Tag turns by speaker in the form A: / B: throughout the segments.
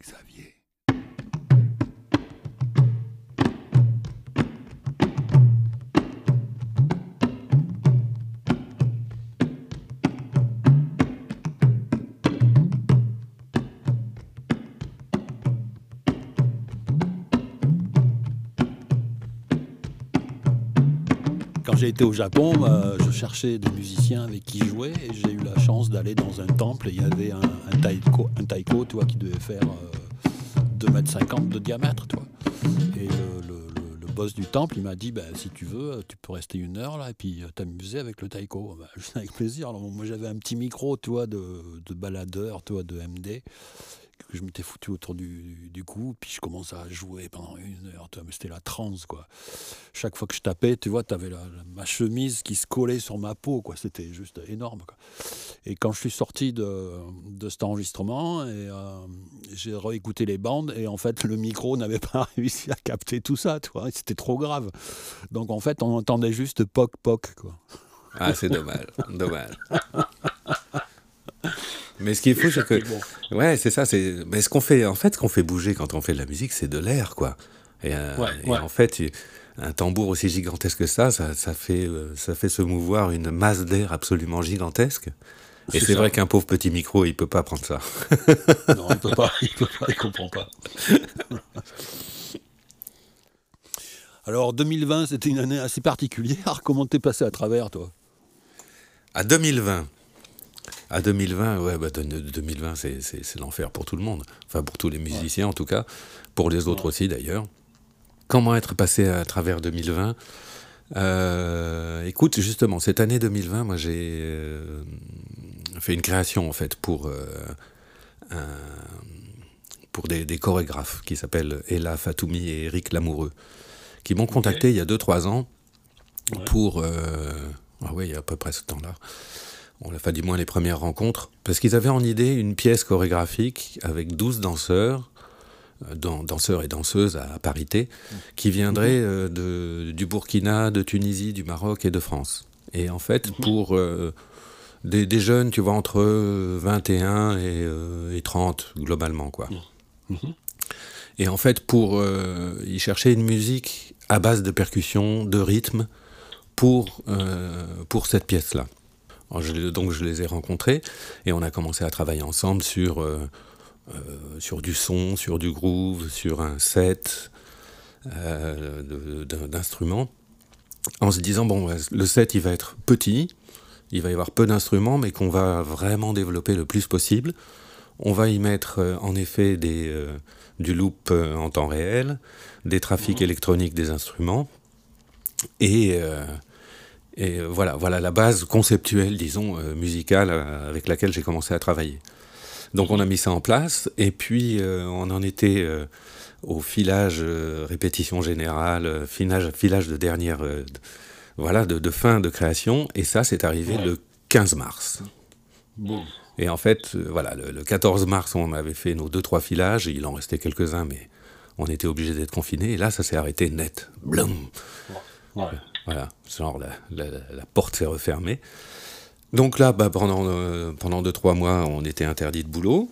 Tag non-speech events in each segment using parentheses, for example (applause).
A: Xavier. Quand j'ai été au Japon, bah, je cherchais des musiciens avec qui jouer et j'ai eu la chance d'aller dans un temple et il y avait un, taiko, un taiko qui devait faire euh, 2,50 m de diamètre. Et le, boss du temple, il m'a dit bah, si tu veux, tu peux rester une heure là et puis euh, t'amuser avec le taiko. Bah, (laughs) avec plaisir. Alors, moi j'avais un petit micro toi, de, de baladeur, toi, de MD que je m'étais foutu autour du, du cou, puis je commençais à jouer pendant une heure, mais c'était la transe, quoi. Chaque fois que je tapais, tu vois, tu avais ma chemise qui se collait sur ma peau, quoi. C'était juste énorme, quoi. Et quand je suis sorti de, de cet enregistrement, et, euh, j'ai réécouté les bandes, et en fait, le micro n'avait pas (laughs) réussi à capter tout ça, tu vois, c'était trop grave. Donc, en fait, on entendait juste poc, poc, quoi.
B: Ah, c'est dommage, dommage. (laughs) Mais ce qui est fou, c'est que. Ouais, c'est ça. C'est. Mais ce qu'on fait, en fait, ce qu'on fait bouger quand on fait de la musique, c'est de l'air, quoi. Et, euh,
A: Ouais,
B: et
A: ouais.
B: en fait, un tambour aussi gigantesque que ça, ça, ça fait, euh, ça fait se mouvoir une masse d'air absolument gigantesque. Et
A: C'est
B: vrai qu'un pauvre petit micro, il peut pas prendre ça. (laughs)
A: Non, il peut pas, il peut pas, il comprend pas. (laughs) Alors 2020, c'était une année assez particulière. Comment t'es passé à travers, toi?
B: À 2020. À 2020, ouais, bah, de- de- 2020, c'est- l'enfer pour tout le monde. Enfin, pour tous les musiciens, en tout cas. Pour les autres aussi, d'ailleurs. Comment être passé à travers 2020 Euh, Écoute, justement, cette année 2020, moi, j'ai euh, fait une création, en fait, pour, euh, un- pour des, des chorégraphes qui s'appellent Ella Fatoumi et Eric Lamoureux, qui m'ont contacté il y a 2-3 ans
A: Ouais.
B: pour... ah oui, il y a à peu près ce temps-là. On a fait du moins les premières rencontres, parce qu'ils avaient en idée une pièce chorégraphique avec 12 danseurs, euh, dan- danseurs et danseuses à parité, qui viendraient euh, de, du Burkina, de Tunisie, du Maroc et de France. Et en fait, pour euh, des, des jeunes, tu vois, entre 21 et, euh, et 30, globalement, quoi. Et en fait, pour, ils cherchaient une musique à base de percussion, de rythme, pour, pour cette pièce-là. Je donc je les ai rencontrés et on a commencé à travailler ensemble sur, euh, euh, sur du son, sur du groove, sur un set euh, d'instruments, en se disant, bon, le set, il va être petit, il va y avoir peu d'instruments, mais qu'on va vraiment développer le plus possible. On va y mettre en effet des, du loop en temps réel, des trafics électroniques des instruments, et, et euh, voilà, voilà la base conceptuelle, disons, euh, musicale euh, avec laquelle j'ai commencé à travailler. Donc on a mis ça en place, et puis euh, on en était euh, au filage, euh, répétition générale, filage, filage de dernière, de- voilà, de, de fin de création, et ça c'est arrivé
A: Ouais.
B: le 15 mars.
A: Bon.
B: Et en fait, voilà, le, le 14 mars, on avait fait nos deux, trois filages. Il en restait quelques-uns, mais on était obligé d'être confinés. Et là, ça s'est arrêté net. Blum
A: Ouais.
B: Voilà, genre la, la- porte s'est refermée. Donc là, bah, pendant, euh, pendant deux, trois mois, on était interdit de boulot.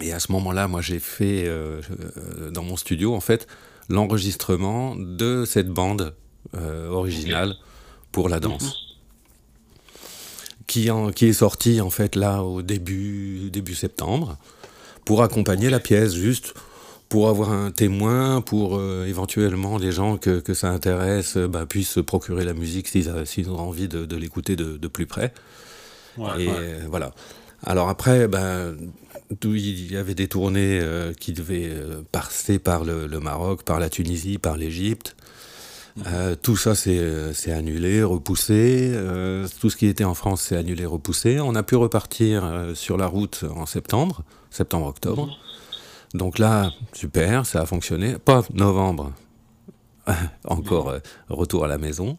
B: Et à ce moment-là, moi, j'ai fait euh, euh, dans mon studio, en fait, l'enregistrement de cette bande euh, originale pour la danse. Qui, en- qui est sortie, en fait, là, au début, début septembre, pour accompagner la pièce, juste pour avoir un témoin, pour euh, éventuellement les gens que, que ça intéresse euh, bah, puissent se procurer la musique s'ils ont envie de, de l'écouter de, de plus près.
A: Ouais,
B: Et
A: ouais.
B: euh, voilà. Alors après, ben, d'où il y avait des tournées euh, qui devaient euh, passer par le, le Maroc, par la Tunisie, par l'Égypte. Euh, tout ça c'est annulé, repoussé. Tout ce qui était en France c'est annulé, repoussé. On a pu repartir sur la route en septembre, septembre-octobre. Donc là, super, ça a fonctionné. Pas novembre, (laughs) encore euh, retour à la maison.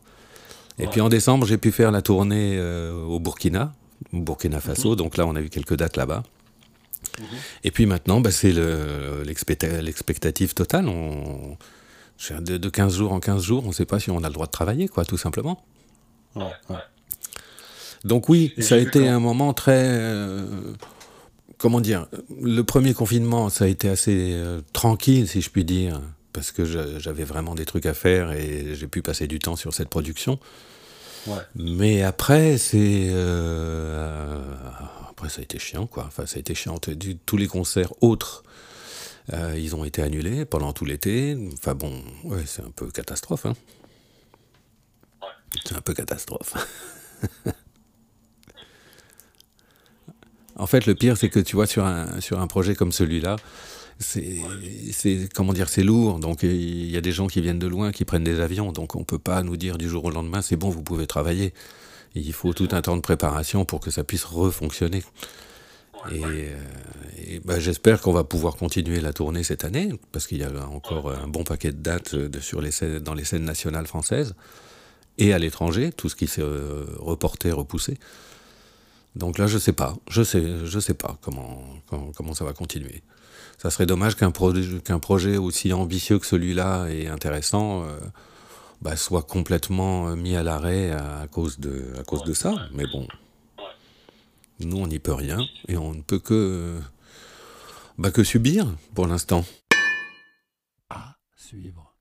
B: Et puis en décembre, j'ai pu faire la tournée euh, au Burkina, au Burkina Faso. Donc là, on a eu quelques dates là-bas. Et puis maintenant, bah, c'est le- l'expecta- l'expectative totale. On, de, de 15 jours en 15 jours, on ne sait pas si on a le droit de travailler, quoi, tout simplement.
A: Ouais, ouais.
B: Donc oui, ça a été un moment très... Euh, comment dire Le premier confinement, ça a été assez euh, tranquille, si je puis dire, parce que j'avais vraiment des trucs à faire et j'ai pu passer du temps sur cette production. Mais après, c'est... Euh, après, ça a été chiant, quoi. Enfin, ça a été chiant. Tous les concerts autres... ils ont été annulés pendant tout l'été. Enfin bon, ouais, c'est un peu catastrophe. Hein. C'est un peu catastrophe. (laughs) en fait, le pire, c'est que tu vois, sur un, projet comme celui-là, c'est comment dire c'est lourd. Donc il y a des gens qui viennent de loin qui prennent des avions. Donc on peut pas nous dire du jour au lendemain c'est bon vous pouvez travailler. Il faut tout un temps de préparation pour que ça puisse refonctionner. Et, euh, bah, j'espère qu'on va pouvoir continuer la tournée cette année parce qu'il y a encore un bon paquet de dates les dans les scènes nationales françaises. Et à l'étranger, tout ce qui s'est euh, reporté, repoussé. Donc là, je sais pas, je sais, je sais pas comment, comment, ça va continuer. Ça serait dommage qu'un qu'un projet aussi ambitieux que celui-là et intéressant euh, bah, soit complètement euh, mis à l'arrêt à, cause de, à cause de ça. Mais bon, nous, on n'y peut rien et on ne peut que, bah, que subir pour l'instant.
A: À suivre.